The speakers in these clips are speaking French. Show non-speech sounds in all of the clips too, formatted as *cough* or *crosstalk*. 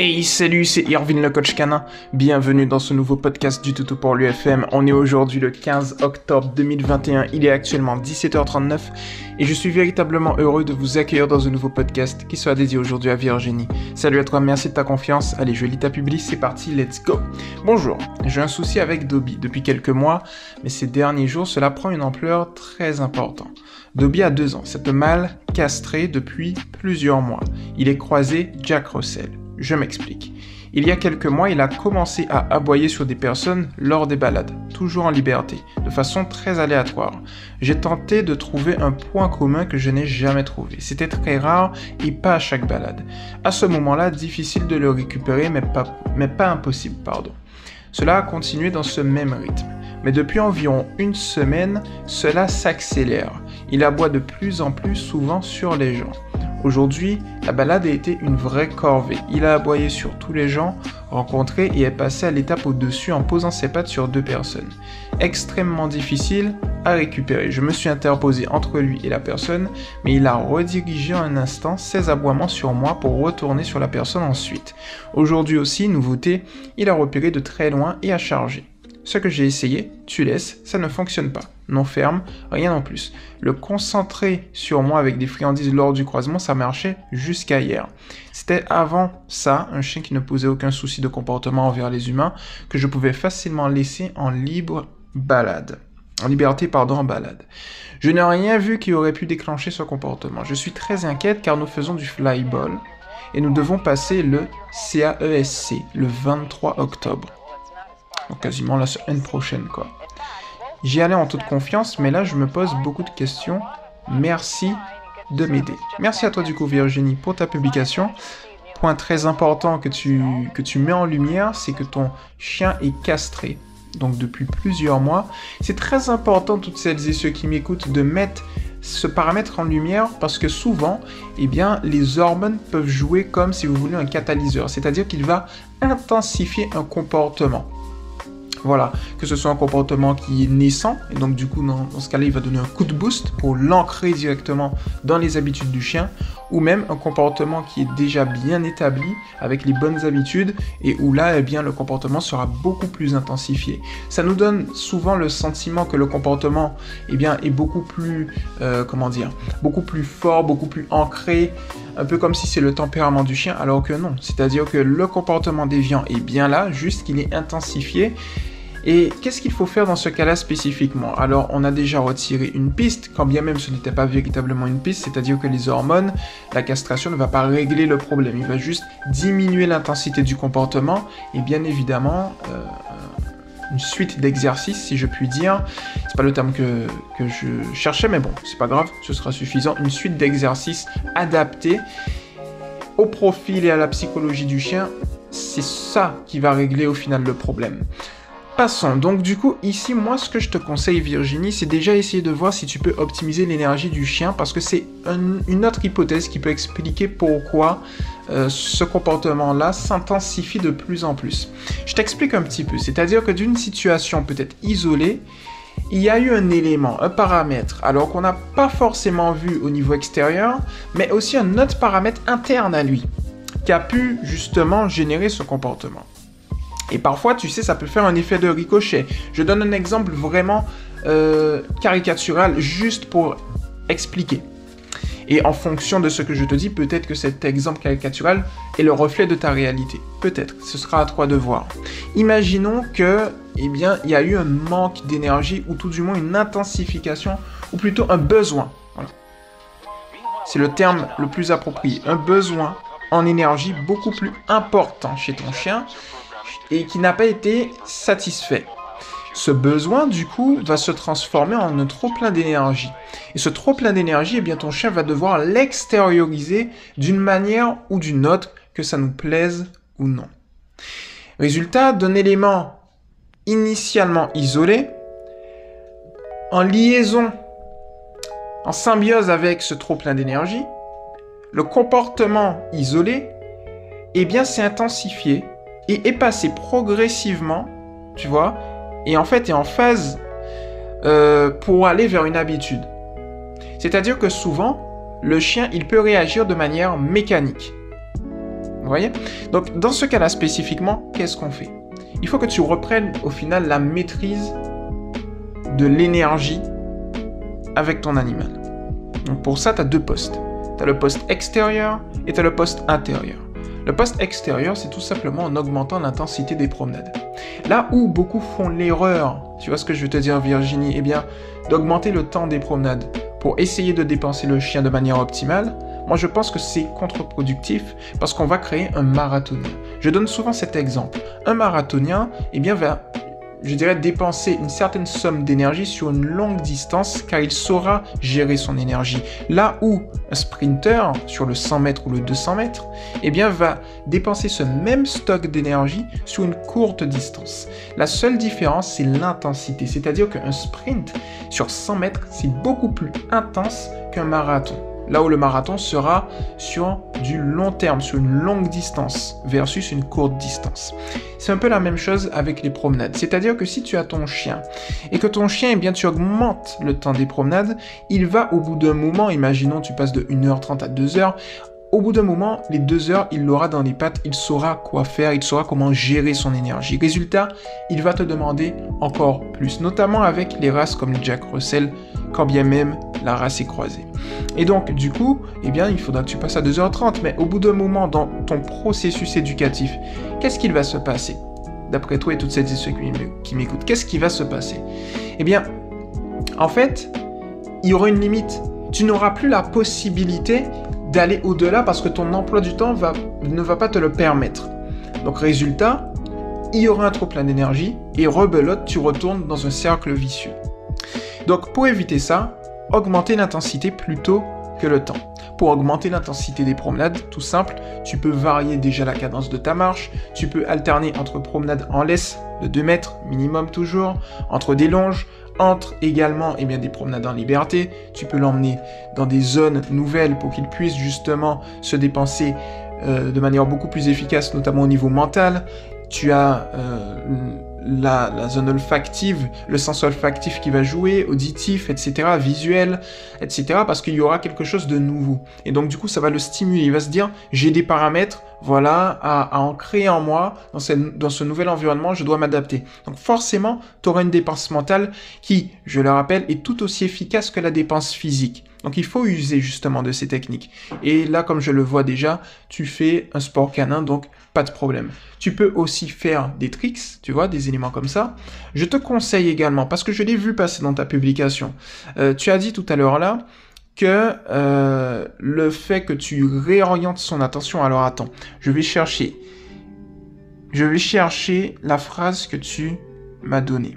Hey salut, c'est Irvin le coach canin. Bienvenue dans ce nouveau podcast du Toutou pour l'UFM. On est aujourd'hui le 15 octobre 2021. Il est actuellement 17h39 et je suis véritablement heureux de vous accueillir dans un nouveau podcast qui sera dédié aujourd'hui à Virginie. Salut à toi, merci de ta confiance. Allez, je lis ta publie, c'est parti, let's go. Bonjour, j'ai un souci avec Dobby depuis quelques mois, mais ces derniers jours, cela prend une ampleur très importante. Dobby a deux ans, c'est un mâle castré depuis plusieurs mois. Il est croisé Jack Russell. Je m'explique. Il y a quelques mois, il a commencé à aboyer sur des personnes lors des balades, toujours en liberté, de façon très aléatoire. J'ai tenté de trouver un point commun que je n'ai jamais trouvé. C'était très rare et pas à chaque balade. À ce moment-là, difficile de le récupérer, mais pas, mais pas impossible, pardon. Cela a continué dans ce même rythme. Mais depuis environ une semaine, cela s'accélère. Il aboie de plus en plus souvent sur les gens. Aujourd'hui, la balade a été une vraie corvée. Il a aboyé sur tous les gens rencontrés et est passé à l'étape au-dessus en posant ses pattes sur deux personnes. Extrêmement difficile à récupérer. Je me suis interposé entre lui et la personne, mais il a redirigé en un instant ses aboiements sur moi pour retourner sur la personne ensuite. Aujourd'hui aussi, nouveauté, il a repéré de très loin et a chargé. Ce que j'ai essayé, tu laisses, ça ne fonctionne pas. Non ferme, rien en plus. Le concentrer sur moi avec des friandises lors du croisement, ça marchait jusqu'à hier. C'était avant ça, un chien qui ne posait aucun souci de comportement envers les humains, que je pouvais facilement laisser en libre balade. En liberté, pardon, en balade. Je n'ai rien vu qui aurait pu déclencher ce comportement. Je suis très inquiète car nous faisons du flyball et nous devons passer le CAESC e le 23 octobre. Quasiment la semaine prochaine, quoi. J'y allais en toute confiance, mais là, je me pose beaucoup de questions. Merci de m'aider. Merci à toi, du coup, Virginie, pour ta publication. Point très important que tu, que tu mets en lumière, c'est que ton chien est castré. Donc depuis plusieurs mois. C'est très important, toutes celles et ceux qui m'écoutent, de mettre ce paramètre en lumière parce que souvent, eh bien, les hormones peuvent jouer comme, si vous voulez, un catalyseur. C'est-à-dire qu'il va intensifier un comportement. Voilà, que ce soit un comportement qui est naissant, et donc du coup dans, ce cas-là il va donner un coup de boost pour l'ancrer directement dans les habitudes du chien, ou même un comportement qui est déjà bien établi avec les bonnes habitudes et où là eh bien le comportement sera beaucoup plus intensifié. Ça nous donne souvent le sentiment que le comportement eh bien est beaucoup plus euh, comment dire, beaucoup plus fort, beaucoup plus ancré, un peu comme si c'est le tempérament du chien alors que non. C'est-à-dire que le comportement déviant est bien là, juste qu'il est intensifié et qu'est-ce qu'il faut faire dans ce cas-là spécifiquement? Alors, on a déjà retiré une piste, quand bien même ce n'était pas véritablement une piste, c'est-à-dire que les hormones, la castration ne va pas régler le problème, il va juste diminuer l'intensité du comportement et bien évidemment euh, une suite d'exercices, si je puis dire. C'est pas le terme que, je cherchais, mais bon, c'est pas grave, ce sera suffisant. Une suite d'exercices adaptés au profil et à la psychologie du chien, c'est ça qui va régler au final le problème. Passons. Donc du coup, ici, moi, ce que je te conseille, Virginie, c'est déjà essayer de voir si tu peux optimiser l'énergie du chien, parce que c'est une autre hypothèse qui peut expliquer pourquoi euh, ce comportement-là s'intensifie de plus en plus. Je t'explique un petit peu. C'est-à-dire que d'une situation peut-être isolée, il y a eu un élément, un paramètre, alors qu'on n'a pas forcément vu au niveau extérieur, mais aussi un autre paramètre interne à lui, qui a pu justement générer ce comportement. Et parfois, tu sais, ça peut faire un effet de ricochet. Je donne un exemple vraiment euh, caricatural, juste pour expliquer. Et en fonction de ce que je te dis, peut-être que cet exemple caricatural est le reflet de ta réalité. Peut-être. Ce sera à toi de voir. Imaginons que, eh bien, il y a eu un manque d'énergie, ou tout du moins une intensification, ou plutôt un besoin. C'est le terme le plus approprié. Un besoin en énergie beaucoup plus important chez ton chien et qui n'a pas été satisfait. Ce besoin, du coup, va se transformer en un trop plein d'énergie. Et ce trop plein d'énergie, eh bien, ton chien va devoir l'extérioriser d'une manière ou d'une autre, que ça nous plaise ou non. Résultat d'un élément initialement isolé, en liaison, en symbiose avec ce trop plein d'énergie, le comportement isolé, eh bien, s'est intensifié et est passé progressivement, tu vois, et en fait est en phase euh, pour aller vers une habitude. C'est-à-dire que souvent, le chien, il peut réagir de manière mécanique. Vous voyez? Donc dans ce cas-là spécifiquement, qu'est-ce qu'on fait? Il faut que tu reprennes au final la maîtrise de l'énergie avec ton animal. Donc pour ça, tu as deux postes. Tu as le poste extérieur et tu as le poste intérieur. Le poste extérieur, c'est tout simplement en augmentant l'intensité des promenades. Là où beaucoup font l'erreur, tu vois ce que je veux te dire Virginie, eh bien, d'augmenter le temps des promenades pour essayer de dépenser le chien de manière optimale, moi je pense que c'est contre-productif parce qu'on va créer un marathonien. Je donne souvent cet exemple. Un marathonien, eh bien, va je dirais, dépenser une certaine somme d'énergie sur une longue distance car il saura gérer son énergie. Là où un sprinter sur le 100 mètres ou le 200 mètres, eh bien, va dépenser ce même stock d'énergie sur une courte distance. La seule différence, c'est l'intensité. C'est-à-dire qu'un sprint sur 100 mètres, c'est beaucoup plus intense qu'un marathon là où le marathon sera sur du long terme, sur une longue distance versus une courte distance. C'est un peu la même chose avec les promenades. C'est-à-dire que si tu as ton chien et que ton chien, eh bien, tu augmentes le temps des promenades, il va au bout d'un moment, imaginons tu passes de 1h30 à 2h, au bout d'un moment, les deux heures, il l'aura dans les pattes, il saura quoi faire, il saura comment gérer son énergie. Résultat, il va te demander encore plus, notamment avec les races comme Jack Russell, quand bien même la race est croisée. Et donc, du coup, eh bien, il faudra que tu passes à 2h30, mais au bout d'un moment, dans ton processus éducatif, qu'est-ce qu'il va se passer? D'après toi et toutes celles et ceux qui m'écoutent, qu'est-ce qui va se passer? Eh bien, en fait, il y aura une limite. Tu n'auras plus la possibilité d'aller au-delà parce que ton emploi du temps ne va pas te le permettre. Donc résultat, il y aura un trop plein d'énergie et rebelote, tu retournes dans un cercle vicieux. Donc pour éviter ça, augmenter l'intensité plutôt que le temps. Pour augmenter l'intensité des promenades, tout simple, tu peux varier déjà la cadence de ta marche, tu peux alterner entre promenades en laisse de 2 mètres minimum toujours, entre des longes, entre également eh bien, des promenades en liberté. Tu peux l'emmener dans des zones nouvelles pour qu'il puisse justement se dépenser euh, de manière beaucoup plus efficace, notamment au niveau mental. Tu as euh, la, zone olfactive, le sens olfactif qui va jouer, auditif, etc., visuel, etc., parce qu'il y aura quelque chose de nouveau. Et donc, du coup, ça va le stimuler. Il va se dire, j'ai des paramètres, voilà, à, en créer en moi, dans, dans ce nouvel environnement, je dois m'adapter. Donc, forcément, tu auras une dépense mentale qui, je le rappelle, est tout aussi efficace que la dépense physique. Donc il faut user justement de ces techniques. Et là, comme je le vois déjà, tu fais un sport canin, donc pas de problème. Tu peux aussi faire des tricks, tu vois, des éléments comme ça. Je te conseille également, parce que je l'ai vu passer dans ta publication, euh, tu as dit tout à l'heure là que euh, le fait que tu réorientes son attention, alors attends, je vais chercher. Je vais chercher la phrase que tu m'as donnée.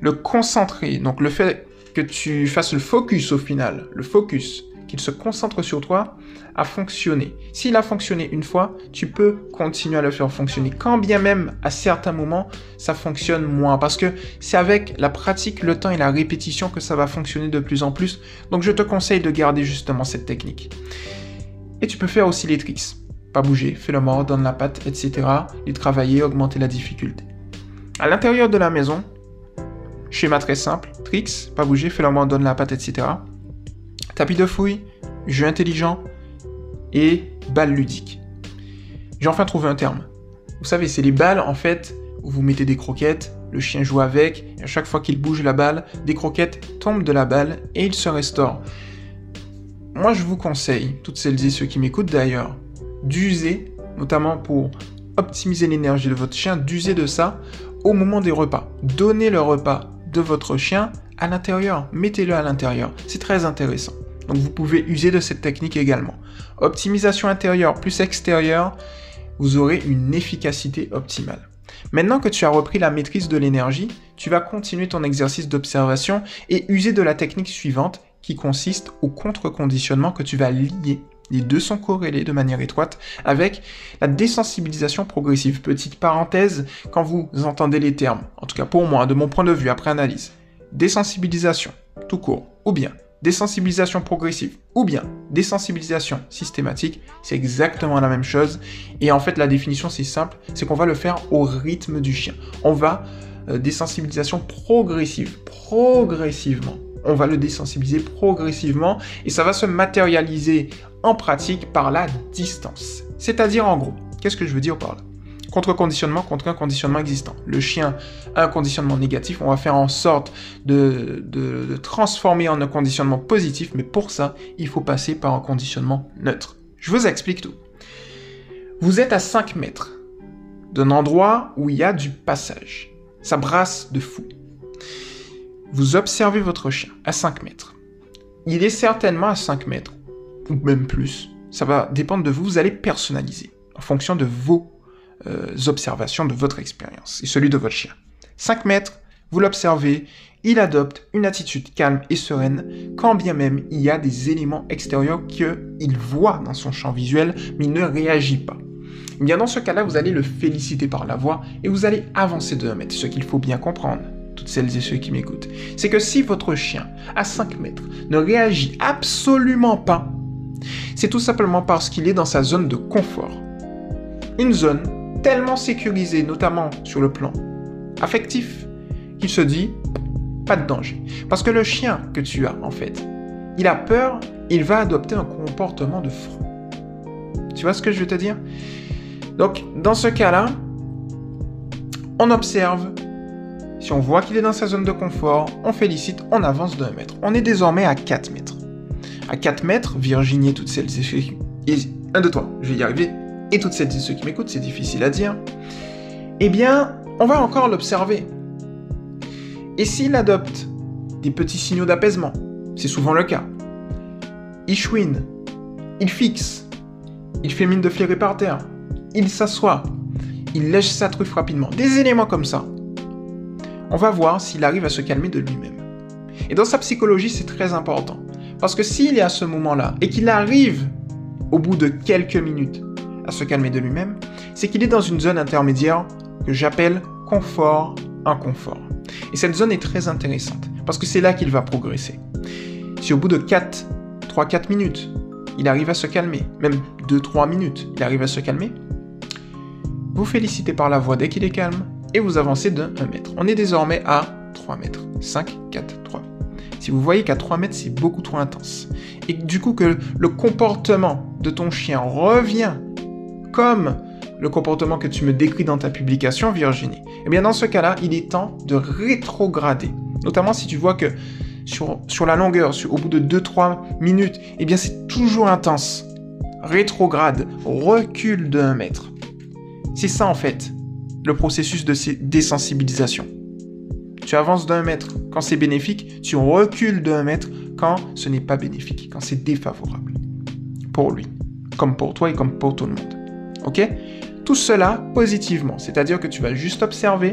Le concentrer, donc le fait que tu fasses le focus au final, le focus, qu'il se concentre sur toi, a fonctionné. S'il a fonctionné une fois, tu peux continuer à le faire fonctionner. Quand bien même à certains moments, ça fonctionne moins. Parce que c'est avec la pratique, le temps et la répétition que ça va fonctionner de plus en plus. Donc je te conseille de garder justement cette technique. Et tu peux faire aussi les tricks. Pas bouger, fais le mort, donne la patte, etc. Et travailler, augmenter la difficulté. À l'intérieur de la maison, Schéma très simple, tricks, pas bouger, fais la main, donne la patte, etc. Tapis de fouille, jeu intelligent et balles ludiques. J'ai enfin trouvé un terme. Vous savez, c'est les balles en fait où vous mettez des croquettes, le chien joue avec, et à chaque fois qu'il bouge la balle, des croquettes tombent de la balle et il se restaure. Moi, je vous conseille, toutes celles et ceux qui m'écoutent d'ailleurs, d'user, notamment pour optimiser l'énergie de votre chien, d'user de ça au moment des repas. Donnez le repas de votre chien à l'intérieur. Mettez-le à l'intérieur. C'est très intéressant. Donc vous pouvez user de cette technique également. Optimisation intérieure plus extérieure, vous aurez une efficacité optimale. Maintenant que tu as repris la maîtrise de l'énergie, tu vas continuer ton exercice d'observation et user de la technique suivante qui consiste au contre-conditionnement que tu vas lier. Les deux sont corrélés de manière étroite avec la désensibilisation progressive. Petite parenthèse, quand vous entendez les termes, en tout cas pour moi, de mon point de vue après analyse, désensibilisation, tout court, ou bien désensibilisation progressive, ou bien désensibilisation systématique, c'est exactement la même chose. Et en fait, la définition, c'est simple, c'est qu'on va le faire au rythme du chien. On va euh, désensibilisation progressive, progressivement. On va le désensibiliser progressivement et ça va se matérialiser en pratique par la distance. C'est-à-dire en gros, qu'est-ce que je veux dire par là? Contre-conditionnement contre un conditionnement existant. Le chien a un conditionnement négatif, on va faire en sorte de, de, transformer en un conditionnement positif, mais pour ça, il faut passer par un conditionnement neutre. Je vous explique tout. Vous êtes à 5 mètres d'un endroit où il y a du passage. Ça brasse de fou. Vous observez votre chien à 5 mètres. Il est certainement à 5 mètres, ou même plus. Ça va dépendre de vous, vous allez personnaliser en fonction de vos euh, observations de votre expérience et celui de votre chien. 5 mètres, vous l'observez, il adopte une attitude calme et sereine, quand bien même il y a des éléments extérieurs qu'il voit dans son champ visuel, mais il ne réagit pas. Eh bien dans ce cas-là, vous allez le féliciter par la voix et vous allez avancer de 1 mètre. Ce qu'il faut bien comprendre, toutes celles et ceux qui m'écoutent, c'est que si votre chien, à 5 mètres, ne réagit absolument pas, c'est tout simplement parce qu'il est dans sa zone de confort. Une zone tellement sécurisé, notamment sur le plan affectif, qu'il se dit pas de danger. Parce que le chien que tu as, en fait, il a peur, il va adopter un comportement de front. Tu vois ce que je veux te dire? Donc, dans ce cas-là, on observe. Si on voit qu'il est dans sa zone de confort, on félicite, on avance d'un mètre. On est désormais à 4 mètres. À 4 mètres, Virginie toutes celles et ceux... Un de toi, je vais y arriver et toutes celles et ceux qui m'écoutent, c'est difficile à dire, eh bien, on va encore l'observer. Et s'il adopte des petits signaux d'apaisement, c'est souvent le cas, il chouine, il fixe, il fait mine de flairer par terre, il s'assoit, il lèche sa truffe rapidement, des éléments comme ça, on va voir s'il arrive à se calmer de lui-même. Et dans sa psychologie, c'est très important. Parce que s'il est à ce moment-là et qu'il arrive au bout de quelques minutes à se calmer de lui-même, c'est qu'il est dans une zone intermédiaire que j'appelle confort-inconfort. Et cette zone est très intéressante, parce que c'est là qu'il va progresser. Si au bout de 4, 3-4 minutes, il arrive à se calmer, même 2-3 minutes, il arrive à se calmer, vous félicitez par la voix dès qu'il est calme, et vous avancez de 1 mètre. On est désormais à 3 mètres. 5, 4, 3. Si vous voyez qu'à 3 mètres, c'est beaucoup trop intense, et du coup que le comportement de ton chien revient comme le comportement que tu me décris dans ta publication, Virginie, eh bien dans ce cas-là, il est temps de rétrograder. Notamment si tu vois que sur, sur la longueur, au bout de 2-3 minutes, eh bien c'est toujours intense. Rétrograde, recule de 1 mètre. C'est ça en fait, le processus de désensibilisation. Tu avances d'un mètre quand c'est bénéfique, tu recules d'un mètre quand ce n'est pas bénéfique, quand c'est défavorable. Pour lui, comme pour toi et comme pour tout le monde. Tout cela positivement, c'est-à-dire que tu vas juste observer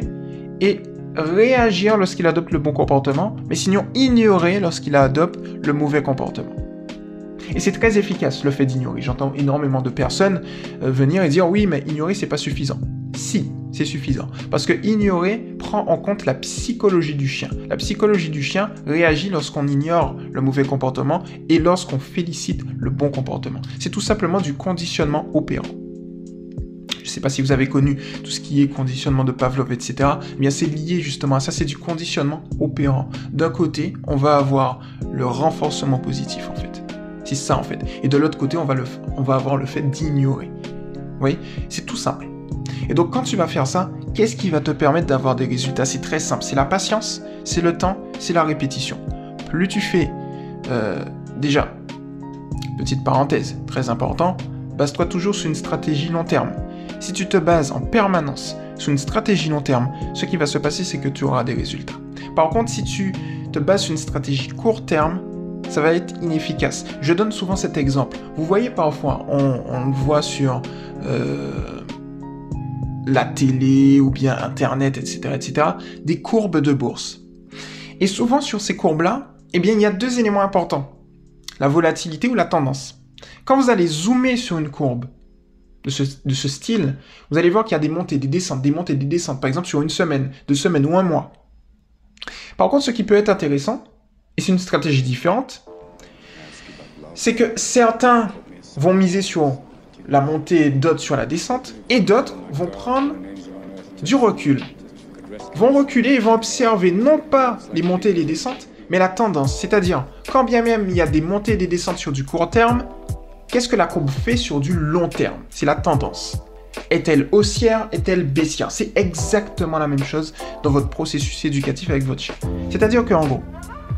et réagir lorsqu'il adopte le bon comportement, mais sinon ignorer lorsqu'il adopte le mauvais comportement. Et c'est très efficace le fait d'ignorer. J'entends énormément de personnes euh, venir et dire oui, mais ignorer c'est pas suffisant. Si, c'est suffisant. Parce que ignorer prend en compte la psychologie du chien. La psychologie du chien réagit lorsqu'on ignore le mauvais comportement et lorsqu'on félicite le bon comportement. C'est tout simplement du conditionnement opérant. Je ne sais pas si vous avez connu tout ce qui est conditionnement de Pavlov, etc. Eh bien, c'est lié justement à ça, c'est du conditionnement opérant. D'un côté, on va avoir le renforcement positif, en fait. C'est ça, en fait. Et de l'autre côté, on va, avoir le fait d'ignorer. Vous voyez? C'est tout simple. Et donc, quand tu vas faire ça, qu'est-ce qui va te permettre d'avoir des résultats? C'est très simple. C'est la patience, c'est le temps, c'est la répétition. Plus tu fais, euh, déjà, petite parenthèse, très important, base-toi toujours sur une stratégie long terme. Si tu te bases en permanence sur une stratégie long terme, ce qui va se passer, c'est que tu auras des résultats. Par contre, si tu te bases sur une stratégie court terme, ça va être inefficace. Je donne souvent cet exemple. Vous voyez parfois, on, le voit sur euh, la télé ou bien Internet, etc., etc., des courbes de bourse. Et souvent sur ces courbes-là, eh bien, il y a deux éléments importants. La volatilité ou la tendance. Quand vous allez zoomer sur une courbe de ce, style, vous allez voir qu'il y a des montées, des descentes, des montées, des descentes, par exemple sur une semaine, deux semaines ou un mois. Par contre, ce qui peut être intéressant, et c'est une stratégie différente, c'est que certains vont miser sur la montée, d'autres sur la descente, et d'autres vont prendre du recul. Vont reculer et vont observer non pas les montées et les descentes, mais la tendance. C'est-à-dire, quand bien même il y a des montées et des descentes sur du court terme, qu'est-ce que la courbe fait sur du long terme? C'est la tendance. Est-elle haussière? Est-elle baissière? C'est exactement la même chose dans votre processus éducatif avec votre chien. C'est-à-dire qu'en gros,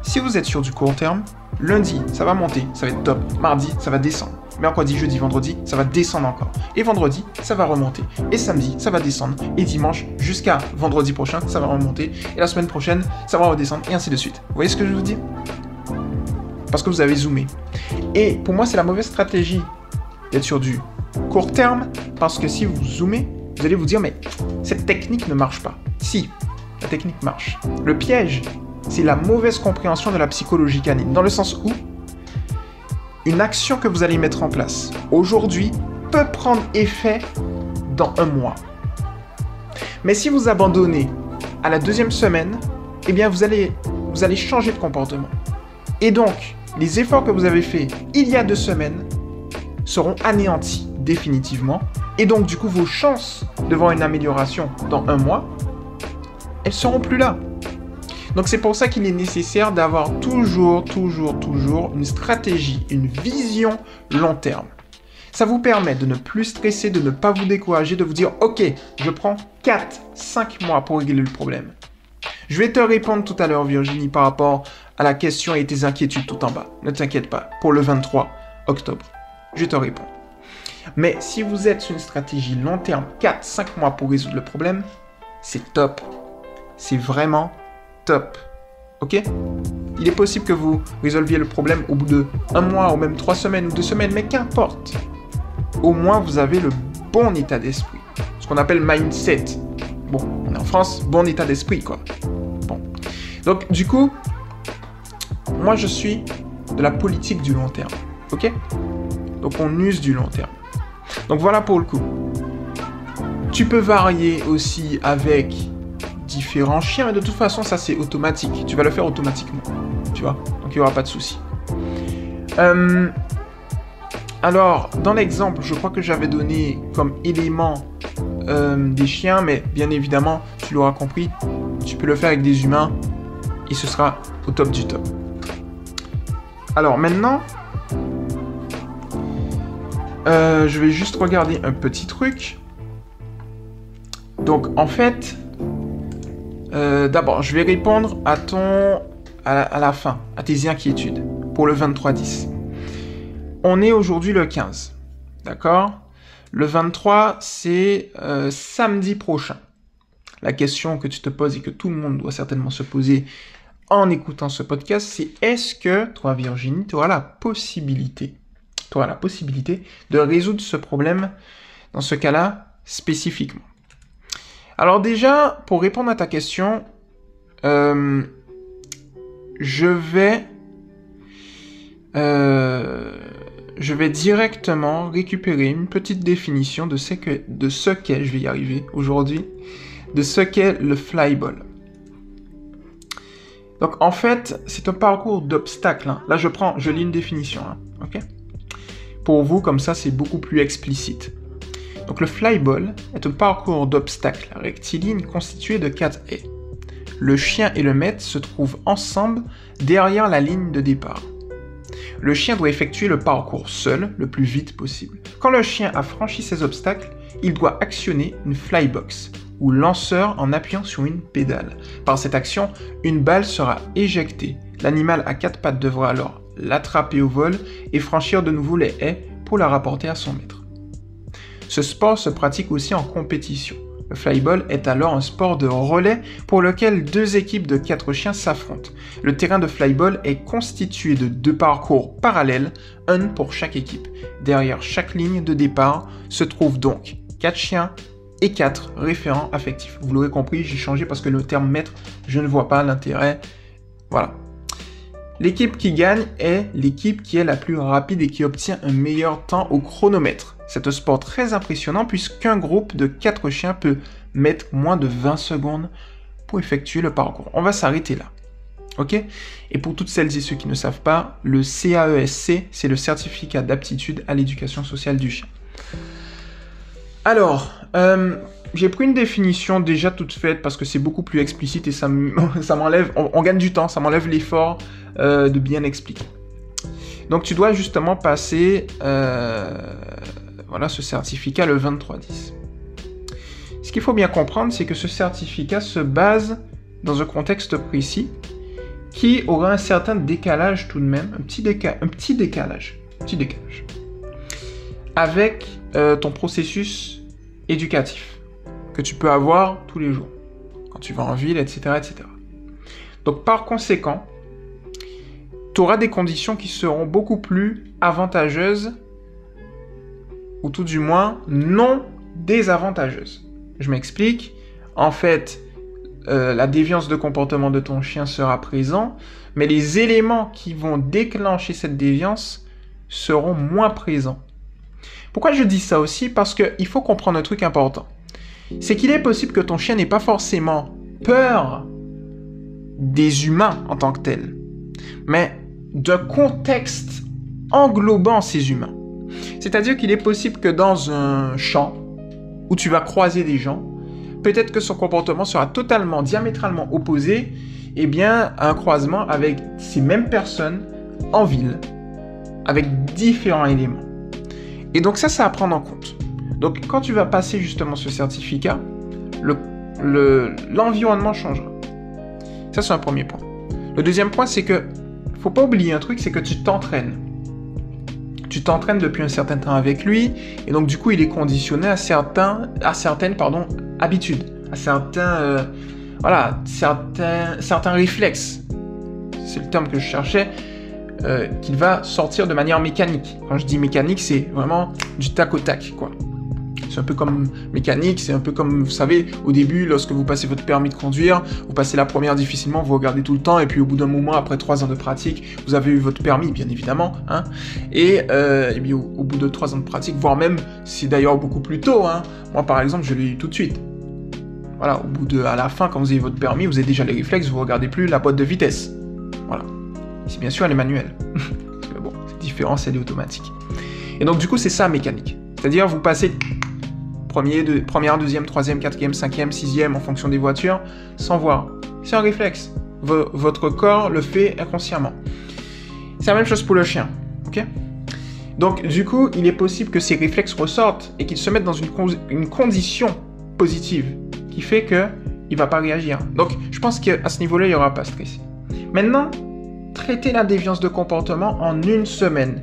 si vous êtes sur du court terme, lundi, ça va monter, ça va être top. Mardi, ça va descendre. Mercredi, jeudi, vendredi, ça va descendre encore. Et vendredi, ça va remonter. Et samedi, ça va descendre. Et dimanche, jusqu'à vendredi prochain, ça va remonter. Et la semaine prochaine, ça va redescendre. Et ainsi de suite. Vous voyez ce que je vous dis Parce que vous avez zoomé. Et pour moi, c'est la mauvaise stratégie d'être sur du court terme. Parce que si vous zoomez, vous allez vous dire, mais cette technique ne marche pas. Si, la technique marche. Le piège, c'est la mauvaise compréhension de la psychologie canine. Dans le sens où une action que vous allez mettre en place aujourd'hui peut prendre effet dans un mois. Mais si vous abandonnez à la deuxième semaine, eh bien vous allez, vous allez changer de comportement. Et donc, les efforts que vous avez faits il y a deux semaines seront anéantis définitivement. Et donc, du coup, vos chances de voir une amélioration dans un mois, elles seront plus là. Donc c'est pour ça qu'il est nécessaire d'avoir toujours, toujours, toujours une stratégie, une vision long terme. Ça vous permet de ne plus stresser, de ne pas vous décourager, de vous dire, ok, je prends 4, 5 mois pour régler le problème. Je vais te répondre tout à l'heure, Virginie, par rapport à la question et tes inquiétudes tout en bas. Ne t'inquiète pas, pour le 23 octobre, je te réponds. Mais si vous êtes sur une stratégie long terme, 4, 5 mois pour résoudre le problème, c'est top. C'est vraiment top. Ok? Il est possible que vous résolviez le problème au bout de un mois ou même trois semaines ou deux semaines, mais qu'importe. Au moins, vous avez le bon état d'esprit. Ce qu'on appelle mindset. Bon, on est en France, bon état d'esprit, quoi. Donc, du coup, moi, je suis de la politique du long terme. Ok? Donc, on use du long terme. Donc, voilà pour le coup. Tu peux varier aussi avec différents chiens, mais de toute façon, ça c'est automatique. Tu vas le faire automatiquement. Tu vois? Donc il n'y aura pas de souci. Euh, alors, dans l'exemple, je crois que j'avais donné comme élément euh, des chiens, mais bien évidemment, tu l'auras compris, tu peux le faire avec des humains et ce sera au top du top. Alors maintenant, euh, je vais juste regarder un petit truc. Donc en fait, euh, d'abord, je vais répondre à ton, à la, fin, à tes inquiétudes pour le 23-10. On est aujourd'hui le 15, d'accord? Le 23, c'est euh, samedi prochain. La question que tu te poses et que tout le monde doit certainement se poser en écoutant ce podcast, c'est est-ce que toi, Virginie, tu auras la possibilité, tu de résoudre ce problème dans ce cas-là spécifiquement? Alors déjà, pour répondre à ta question, euh, je vais... Euh, je vais directement récupérer une petite définition de ce qu'est, de ce qu'est, je vais y arriver aujourd'hui, de ce qu'est le flyball. Donc en fait, c'est un parcours d'obstacles. Hein. Là, je prends, je lis une définition, hein, Pour vous, comme ça, c'est beaucoup plus explicite. Donc le flyball est un parcours d'obstacles rectiligne constitué de quatre haies. Le chien et le maître se trouvent ensemble derrière la ligne de départ. Le chien doit effectuer le parcours seul le plus vite possible. Quand le chien a franchi ces obstacles, il doit actionner une flybox ou lanceur en appuyant sur une pédale. Par cette action, une balle sera éjectée. L'animal à quatre pattes devra alors l'attraper au vol et franchir de nouveau les haies pour la rapporter à son maître. Ce sport se pratique aussi en compétition. Le flyball est alors un sport de relais pour lequel deux équipes de quatre chiens s'affrontent. Le terrain de flyball est constitué de deux parcours parallèles, un pour chaque équipe. Derrière chaque ligne de départ se trouvent donc quatre chiens et quatre référents affectifs. Vous l'aurez compris, j'ai changé parce que le terme maître, je ne vois pas l'intérêt. Voilà. L'équipe qui gagne est l'équipe qui est la plus rapide et qui obtient un meilleur temps au chronomètre. C'est un sport très impressionnant puisqu'un groupe de 4 chiens peut mettre moins de 20 secondes pour effectuer le parcours. On va s'arrêter là. Ok? Et pour toutes celles et ceux qui ne savent pas, le CAESC, e c'est le certificat d'aptitude à l'éducation sociale du chien. Alors, euh, j'ai pris une définition déjà toute faite parce que c'est beaucoup plus explicite et ça *laughs* m'enlève, on, gagne du temps, ça m'enlève l'effort euh, de bien expliquer. Donc tu dois justement passer euh, voilà, ce certificat le 23-10. Ce qu'il faut bien comprendre, c'est que ce certificat se base dans un contexte précis qui aura un certain décalage tout de même, un petit, décalage, petit décalage, avec ton processus éducatif que tu peux avoir tous les jours, quand tu vas en ville, etc. etc. Donc par conséquent, tu auras des conditions qui seront beaucoup plus avantageuses, ou tout du moins non désavantageuses. Je m'explique. En fait, euh, la déviance de comportement de ton chien sera présent, mais les éléments qui vont déclencher cette déviance seront moins présents. Pourquoi je dis ça aussi? Parce qu'il faut comprendre un truc important. C'est qu'il est possible que ton chien n'ait pas forcément peur des humains en tant que tels, mais d'un contexte englobant ces humains. C'est-à-dire qu'il est possible que dans un champ où tu vas croiser des gens, peut-être que son comportement sera totalement diamétralement opposé eh bien, à un croisement avec ces mêmes personnes en ville, avec différents éléments. Et donc ça, c'est à prendre en compte. Donc quand tu vas passer justement ce certificat, l'environnement le, changera. Ça, c'est un premier point. Le deuxième point, c'est que faut pas oublier un truc, c'est que tu t'entraînes. Tu t'entraînes depuis un certain temps avec lui, et donc du coup, il est conditionné à certains, à certaines, pardon, habitudes, à certains, euh, voilà, certains, certains réflexes. C'est le terme que je cherchais. Euh, qu'il va sortir de manière mécanique. Quand je dis mécanique, c'est vraiment du tac au tac, quoi. C'est un peu comme mécanique, c'est un peu comme, vous savez, au début, lorsque vous passez votre permis de conduire, vous passez la première difficilement, vous regardez tout le temps, et puis au bout d'un moment, après trois ans de pratique, vous avez eu votre permis, bien évidemment, hein, et, euh, bien, au, bout de trois ans de pratique, voire même, c'est d'ailleurs beaucoup plus tôt, hein, moi par exemple, je l'ai eu tout de suite. Voilà, au bout de, à la fin, quand vous avez votre permis, vous avez déjà les réflexes, vous regardez plus la boîte de vitesse. Voilà. Si bien sûr elle est manuelle. *laughs* Parce bon, c'est différent, c'est automatique. Et donc du coup, c'est ça mécanique. C'est-à-dire, vous passez Premier, première, deuxième, troisième, quatrième, cinquième, sixième en fonction des voitures, sans voir. C'est un réflexe. votre corps le fait inconsciemment. C'est la même chose pour le chien. Ok? Donc, du coup, il est possible que ces réflexes ressortent et qu'ils se mettent dans une, une condition positive qui fait que il va pas réagir. Donc, je pense qu'à ce niveau-là, il n'y aura pas stress. Maintenant, traiter la déviance de comportement en une semaine.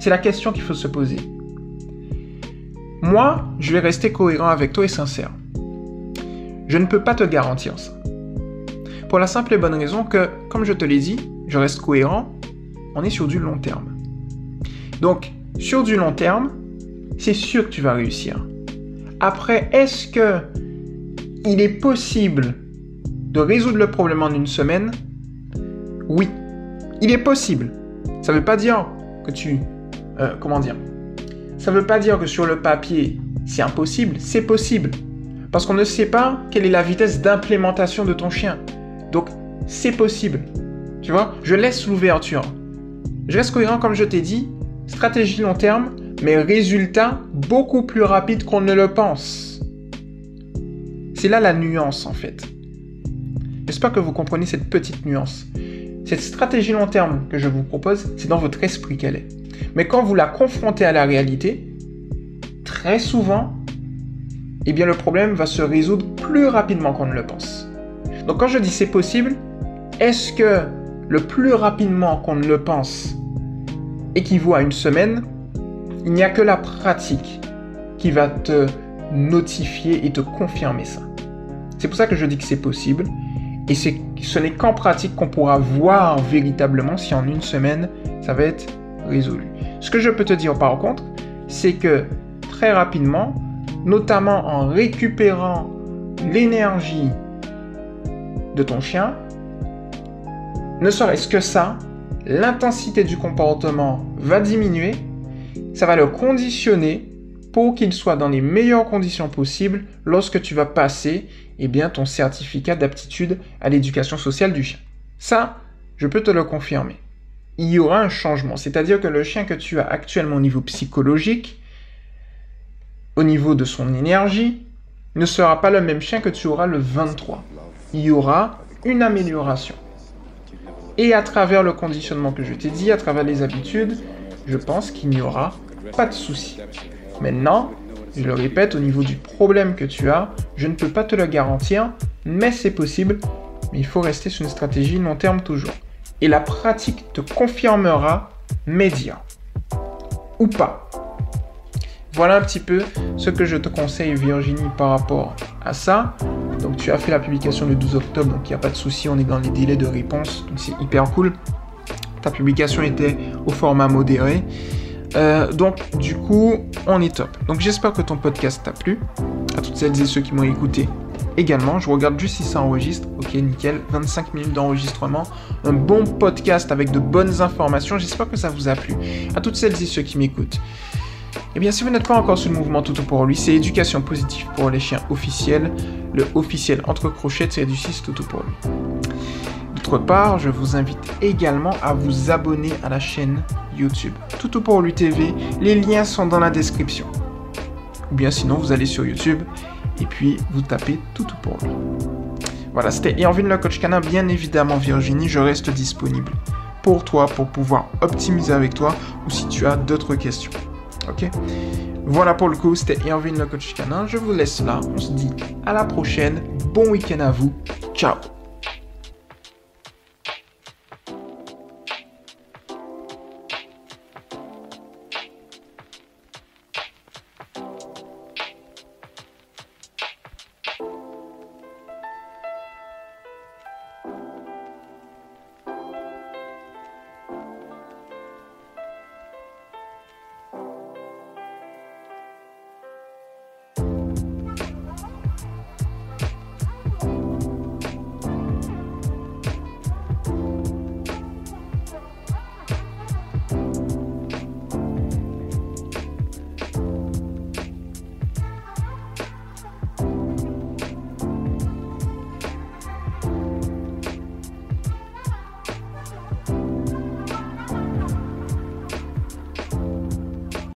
C'est la question qu'il faut se poser. Moi, je vais rester cohérent avec toi et sincère. Je ne peux pas te garantir ça. Pour la simple et bonne raison que, comme je te l'ai dit, je reste cohérent, on est sur du long terme. Donc, sur du long terme, c'est sûr que tu vas réussir. Après, est-ce que il est possible de résoudre le problème en une semaine? Oui, il est possible. Ça ne veut pas dire que tu... Euh, comment dire? Ça ne veut pas dire que sur le papier, c'est impossible, c'est possible. Parce qu'on ne sait pas quelle est la vitesse d'implémentation de ton chien. Donc, c'est possible. Tu vois, je laisse l'ouverture. Je reste cohérent comme je t'ai dit, stratégie long terme, mais résultat beaucoup plus rapide qu'on ne le pense. C'est là la nuance en fait. J'espère que vous comprenez cette petite nuance. Cette stratégie long terme que je vous propose, c'est dans votre esprit qu'elle est. Mais quand vous la confrontez à la réalité, très souvent, eh bien le problème va se résoudre plus rapidement qu'on ne le pense. Donc quand je dis c'est possible, est-ce que le plus rapidement qu'on ne le pense équivaut à une semaine Il n'y a que la pratique qui va te notifier et te confirmer ça. C'est pour ça que je dis que c'est possible. Et ce n'est qu'en pratique qu'on pourra voir véritablement si en une semaine, ça va être résolu. Ce que je peux te dire par contre, c'est que très rapidement, notamment en récupérant l'énergie de ton chien, ne serait-ce que ça, l'intensité du comportement va diminuer, ça va le conditionner pour qu'il soit dans les meilleures conditions possibles lorsque tu vas passer eh bien, ton certificat d'aptitude à l'éducation sociale du chien. Ça, je peux te le confirmer il y aura un changement. C'est-à-dire que le chien que tu as actuellement au niveau psychologique, au niveau de son énergie, ne sera pas le même chien que tu auras le 23. Il y aura une amélioration. Et à travers le conditionnement que je t'ai dit, à travers les habitudes, je pense qu'il n'y aura pas de souci. Maintenant, je le répète, au niveau du problème que tu as, je ne peux pas te le garantir, mais c'est possible. Mais il faut rester sur une stratégie long terme toujours. Et la pratique te confirmera média. Ou pas. Voilà un petit peu ce que je te conseille Virginie par rapport à ça. Donc tu as fait la publication le 12 octobre, donc il n'y a pas de souci, on est dans les délais de réponse, donc c'est hyper cool. Ta publication était au format modéré. Euh, donc du coup, on est top. Donc j'espère que ton podcast t'a plu. À toutes celles et ceux qui m'ont écouté également. Je regarde juste si ça enregistre. Ok, nickel. 25 minutes d'enregistrement. Un bon podcast avec de bonnes informations. J'espère que ça vous a plu. À toutes celles et ceux qui m'écoutent. Eh bien, si vous n'êtes pas encore sur le mouvement Toutou pour lui, c'est éducation positive pour les chiens officiels. Le officiel entre crochets, c'est du 6 Toutou pour lui. Part, je vous invite également à vous abonner à la chaîne YouTube Toutou pour lui TV. Les liens sont dans la description. Ou bien sinon, vous allez sur YouTube et puis vous tapez Toutou pour lui. Voilà, c'était Irvin le coach canin. Bien évidemment, Virginie, je reste disponible pour toi pour pouvoir optimiser avec toi ou si tu as d'autres questions. Ok? Voilà pour le coup, c'était Irvin le coach canin. Je vous laisse là. On se dit à la prochaine. Bon week-end à vous. Ciao